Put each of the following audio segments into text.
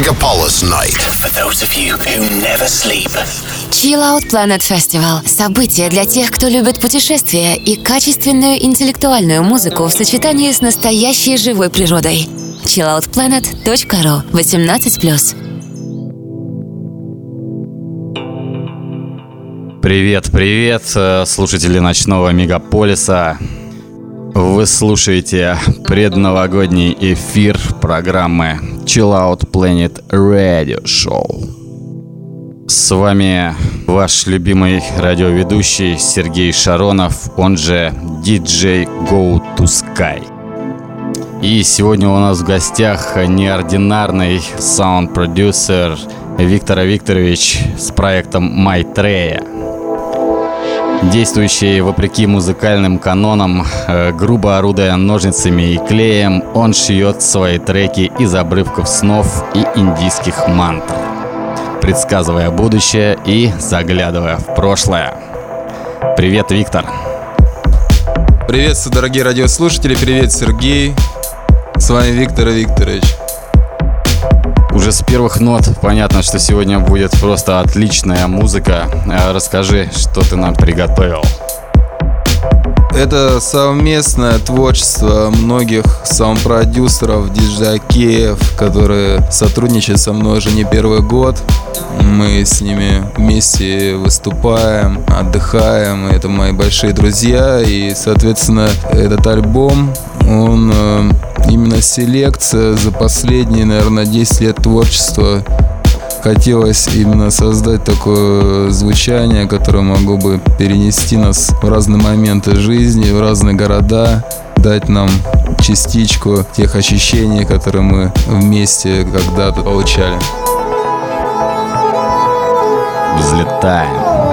Megapolis Night. For those of you who never sleep. Chill Out Planet Festival – событие для тех, кто любит путешествия и качественную интеллектуальную музыку в сочетании с настоящей живой природой. chilloutplanet.ru 18+. Привет, привет, э, слушатели ночного мегаполиса. Вы слушаете предновогодний эфир программы Chill Out Planet Radio Show. С вами ваш любимый радиоведущий Сергей Шаронов, он же DJ Go to Sky. И сегодня у нас в гостях неординарный саунд-продюсер Виктор Викторович с проектом Майтрея действующий вопреки музыкальным канонам, э, грубо орудуя ножницами и клеем, он шьет свои треки из обрывков снов и индийских мантр, предсказывая будущее и заглядывая в прошлое. Привет, Виктор. Приветствую, дорогие радиослушатели. Привет, Сергей. С вами Виктор Викторович. Уже с первых нот понятно, что сегодня будет просто отличная музыка. Э, расскажи, что ты нам приготовил. Это совместное творчество многих саунд-продюсеров, диджакеев, которые сотрудничают со мной уже не первый год. Мы с ними вместе выступаем, отдыхаем. Это мои большие друзья. И, соответственно, этот альбом, он э, именно селекция за последние, наверное, 10 лет творчества хотелось именно создать такое звучание, которое могло бы перенести нас в разные моменты жизни, в разные города, дать нам частичку тех ощущений, которые мы вместе когда-то получали. Взлетаем.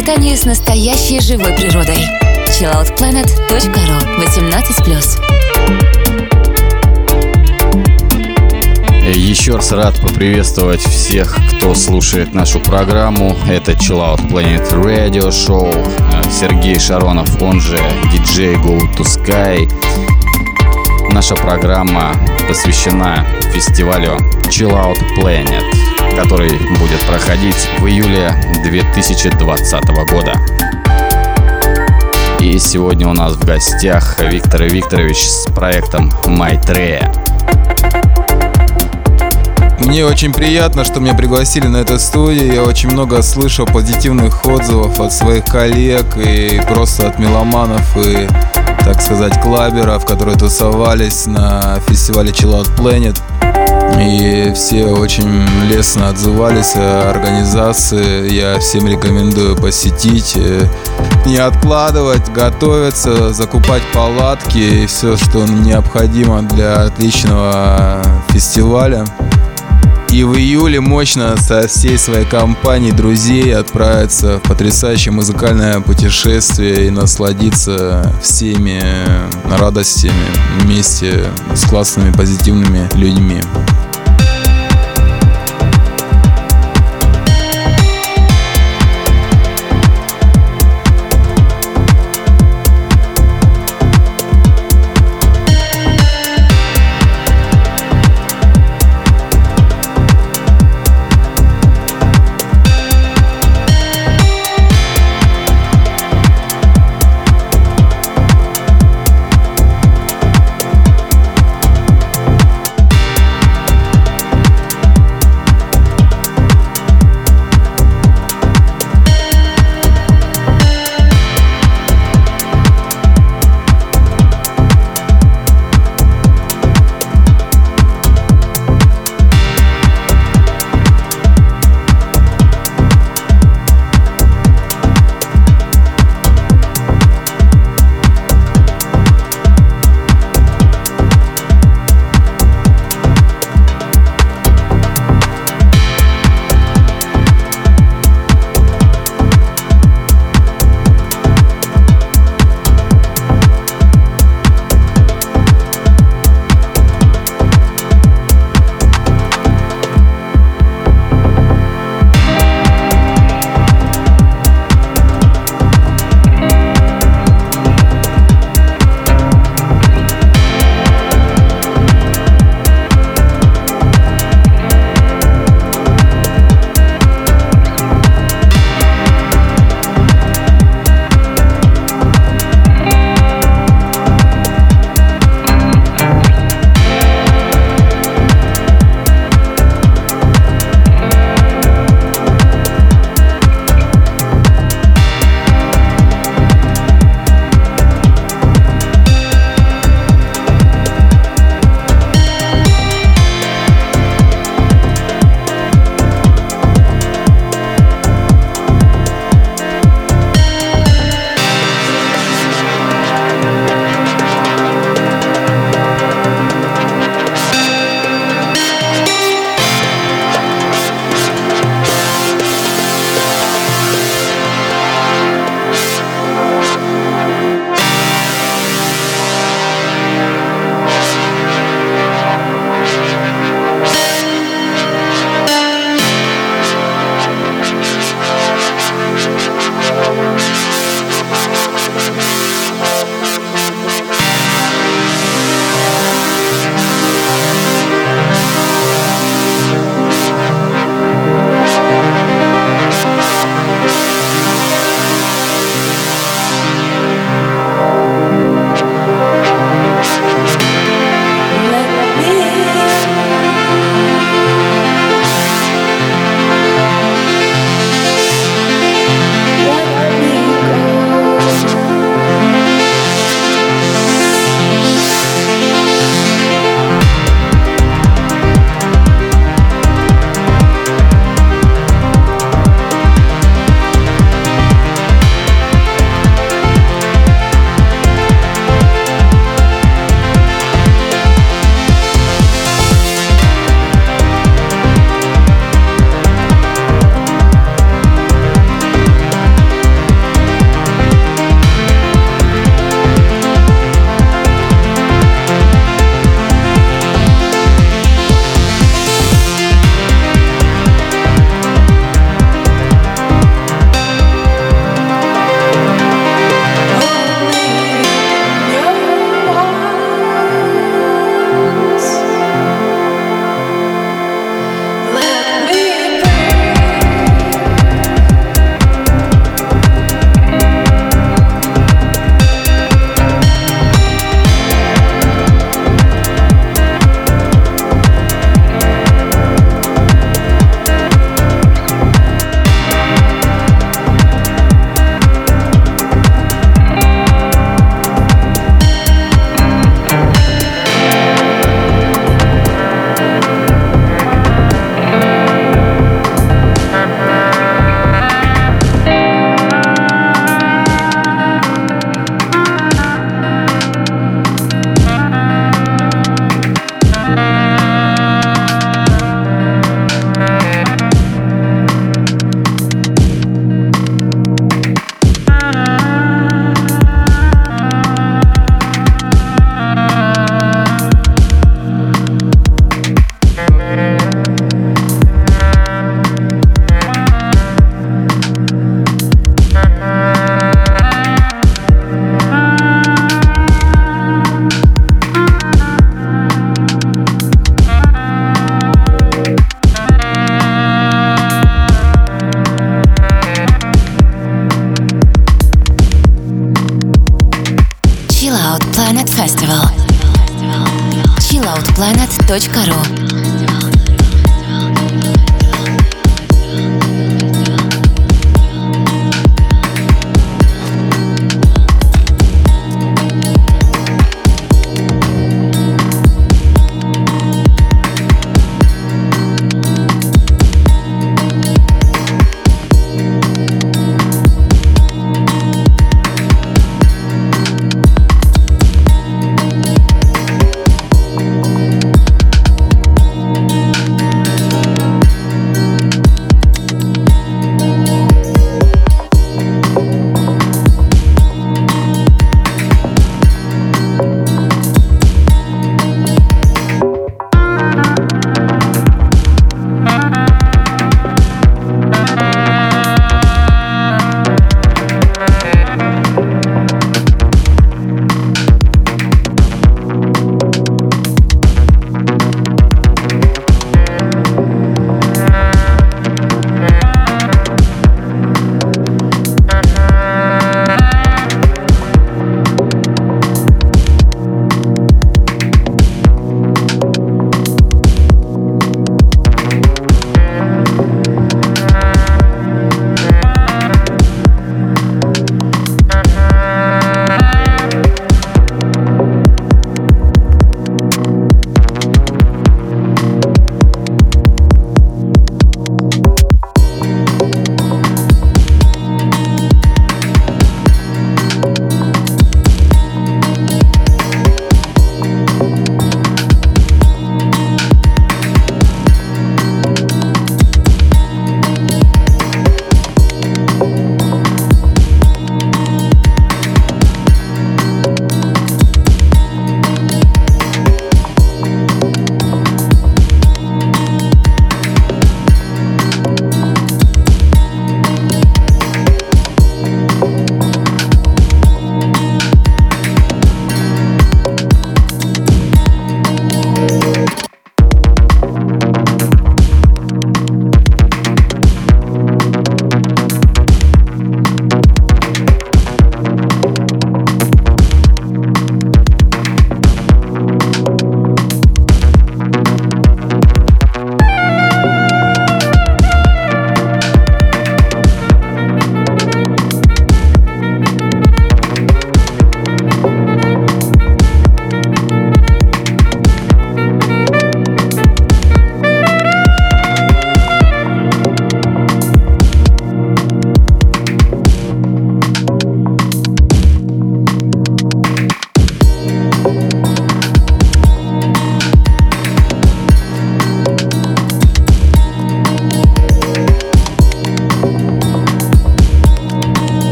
Сочетании с настоящей живой природой. chilloutplanet.ru 18+. Еще раз рад поприветствовать всех, кто слушает нашу программу. Это Chill Out Planet Radio Show. Сергей Шаронов, он же DJ Go to Sky. Наша программа посвящена фестивалю Chill Out Planet, который будет проходить в июле 2020 года. И сегодня у нас в гостях Виктор Викторович с проектом Майтрея. Мне очень приятно, что меня пригласили на эту студию. Я очень много слышал позитивных отзывов от своих коллег и просто от меломанов и, так сказать, клаберов, которые тусовались на фестивале Chill Out Planet. И все очень лестно отзывались о организации. Я всем рекомендую посетить, э, не откладывать, готовиться, закупать палатки и все, что необходимо для отличного фестиваля. И в июле мощно со всей своей компанией друзей отправиться в потрясающее музыкальное путешествие и насладиться всеми радостями вместе с классными позитивными людьми.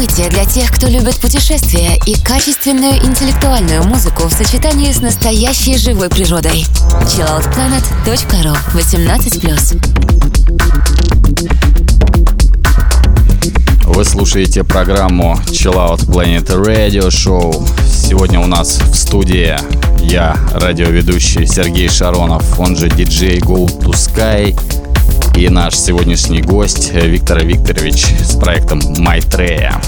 Событие для тех, кто любит путешествия и качественную интеллектуальную музыку в сочетании с настоящей живой природой. chilloutplanet.ru 18+. Вы слушаете программу Chill Out Planet Radio Show. Сегодня у нас в студии я, радиоведущий Сергей Шаронов, он же диджей Go to Sky, и наш сегодняшний гость Виктор Викторович с проектом Майтрея.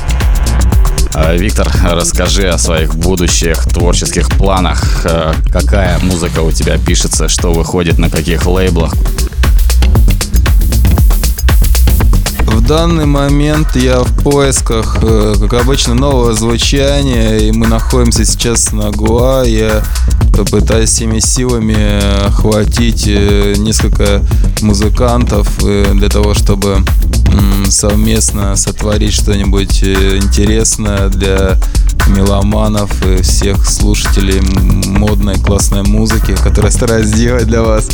Виктор, расскажи о своих будущих творческих планах. Какая музыка у тебя пишется, что выходит на каких лейблах? В данный момент я в поисках, э, как обычно, нового звучания, и мы находимся сейчас на Гуа. Я пытаюсь всеми силами охватить э, несколько музыкантов э, для того, чтобы совместно сотворить что-нибудь интересное для меломанов и всех слушателей модной классной музыки, которую стараюсь сделать для вас.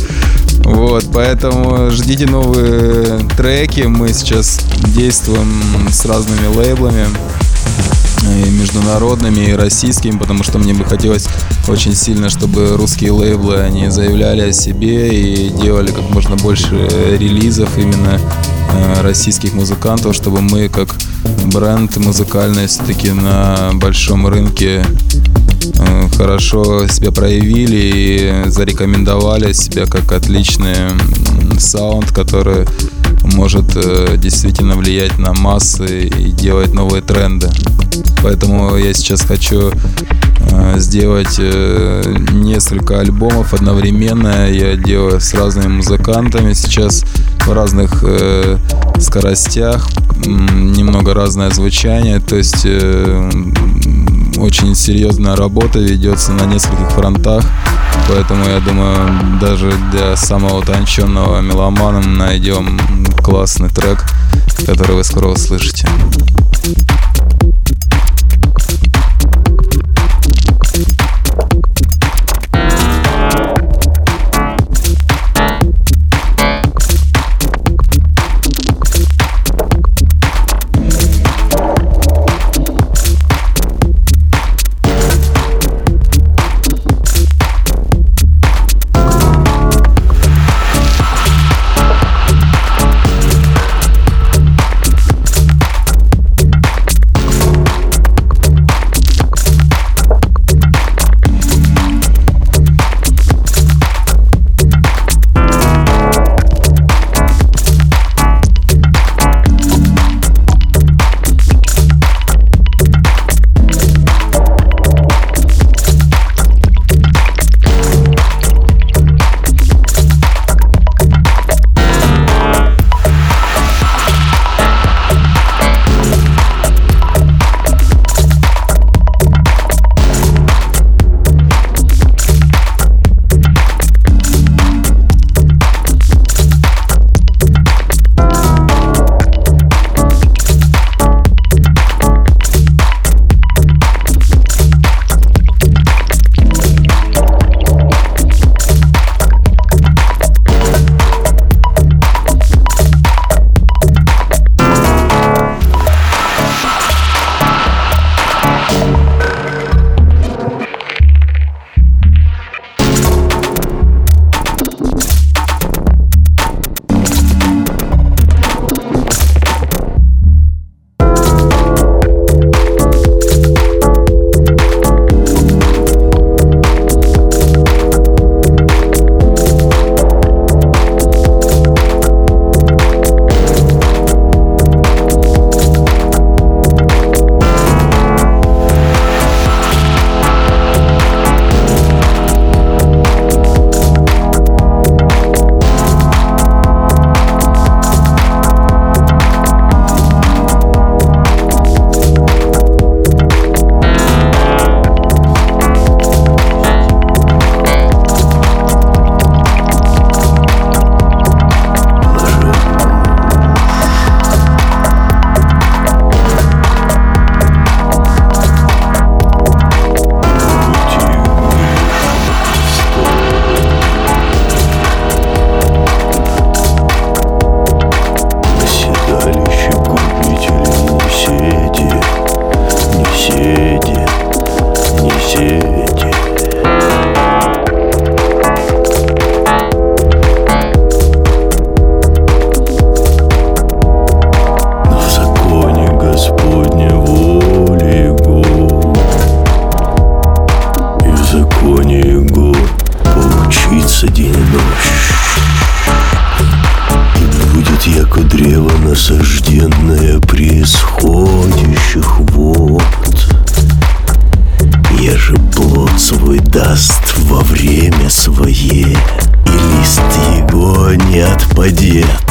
Вот, поэтому ждите новые треки. Мы сейчас действуем с разными лейблами и международными, и российскими, потому что мне бы хотелось очень сильно, чтобы русские лейблы, они заявляли о себе и делали как можно больше релизов именно э, российских музыкантов, чтобы мы как бренд музыкальный все-таки на большом рынке э, хорошо себя проявили и зарекомендовали себя как отличный саунд, который может э, действительно влиять на массы и делать новые тренды. Поэтому я сейчас хочу э, сделать э, несколько альбомов одновременно. Я делаю с разными музыкантами сейчас в разных э, скоростях, немного разное звучание. То есть очень серьезная работа ведется на нескольких фронтах. Поэтому я думаю, даже для самого утонченного меломана найдем классный трек, который вы скоро услышите. Отпадет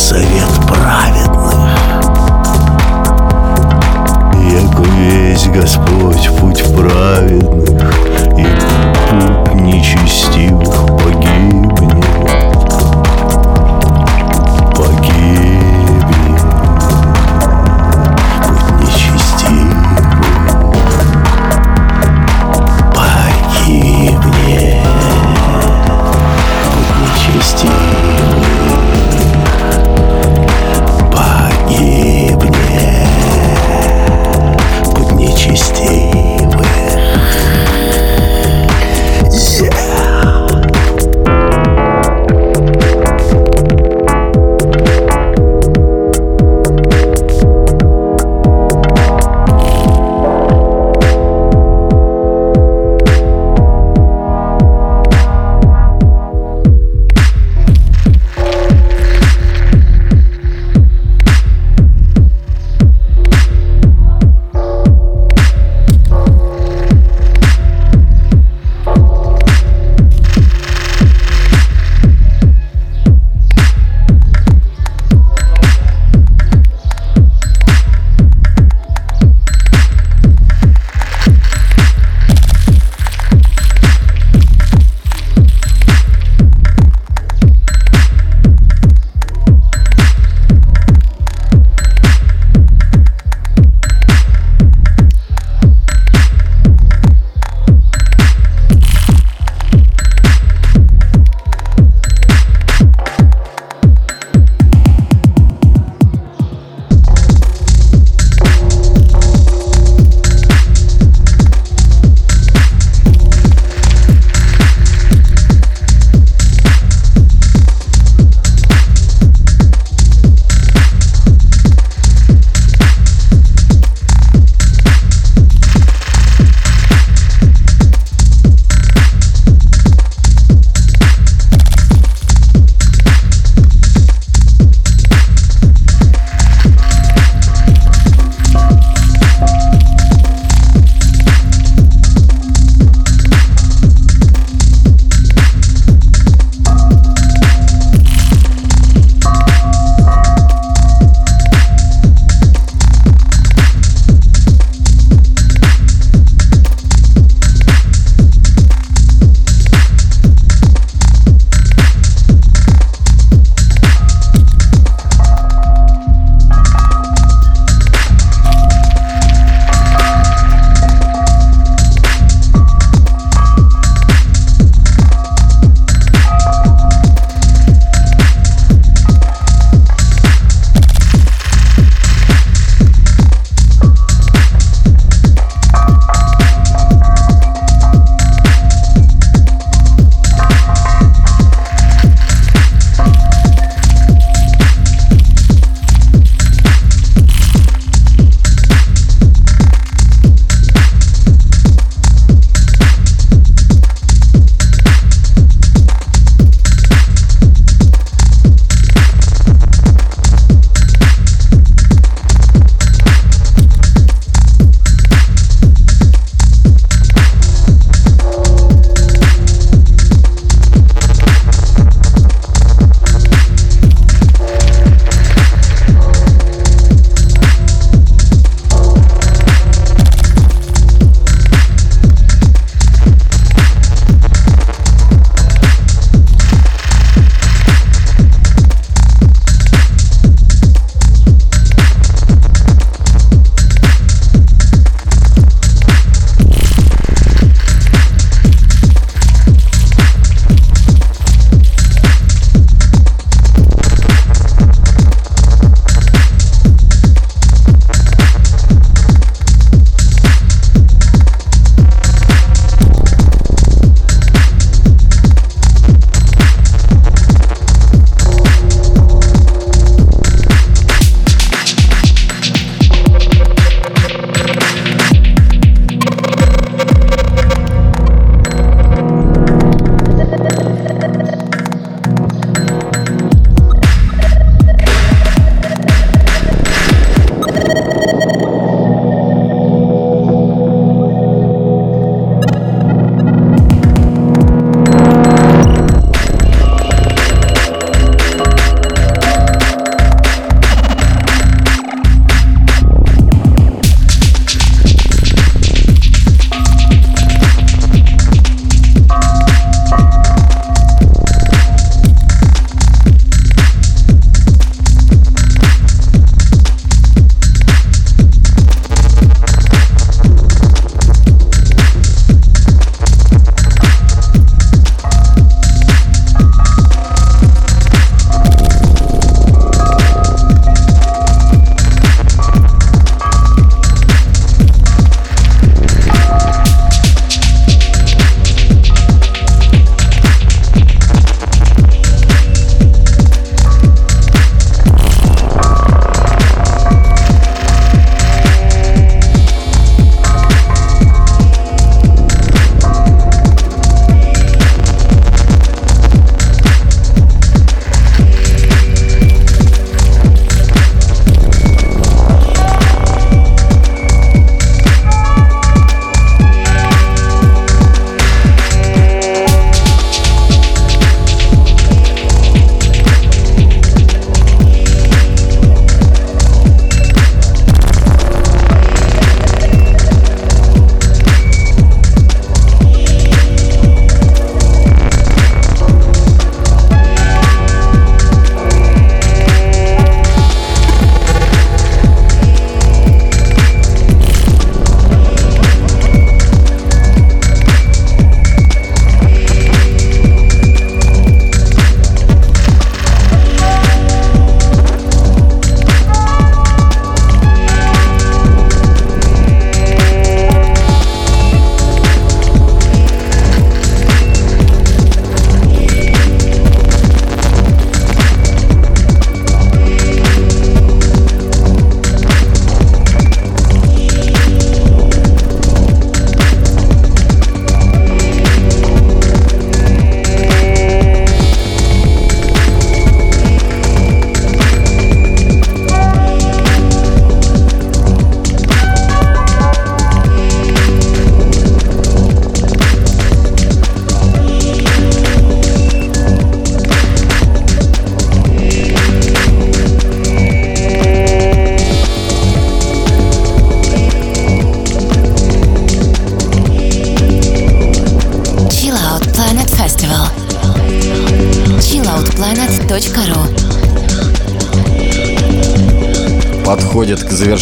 совет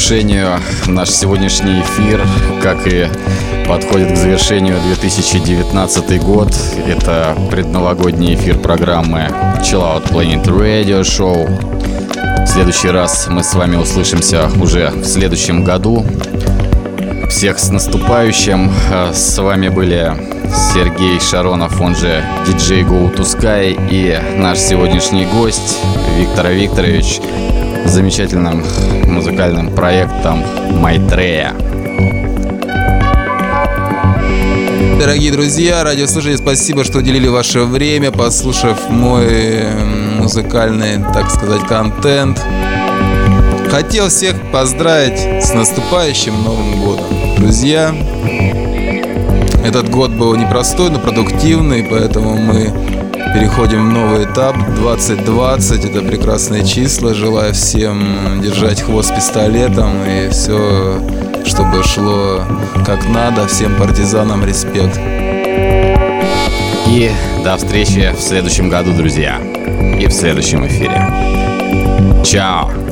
завершению наш сегодняшний эфир, как и подходит к завершению 2019 год. Это предновогодний эфир программы Chill Out Planet Radio Show. В следующий раз мы с вами услышимся уже в следующем году. Всех с наступающим. С вами были Сергей Шаронов, он же DJ Go to Sky и наш сегодняшний гость Виктор Викторович замечательным музыкальным проектом Майтрея. Дорогие друзья, радиослушатели, спасибо, что уделили ваше время, послушав мой музыкальный, так сказать, контент. Хотел всех поздравить с наступающим Новым годом. Друзья, этот год был непростой, но продуктивный, поэтому мы переходим в новый этап 2020. Это прекрасные числа. Желаю всем держать хвост пистолетом и все, чтобы шло как надо. Всем партизанам респект. И до встречи в следующем году, друзья. И в следующем эфире. Чао!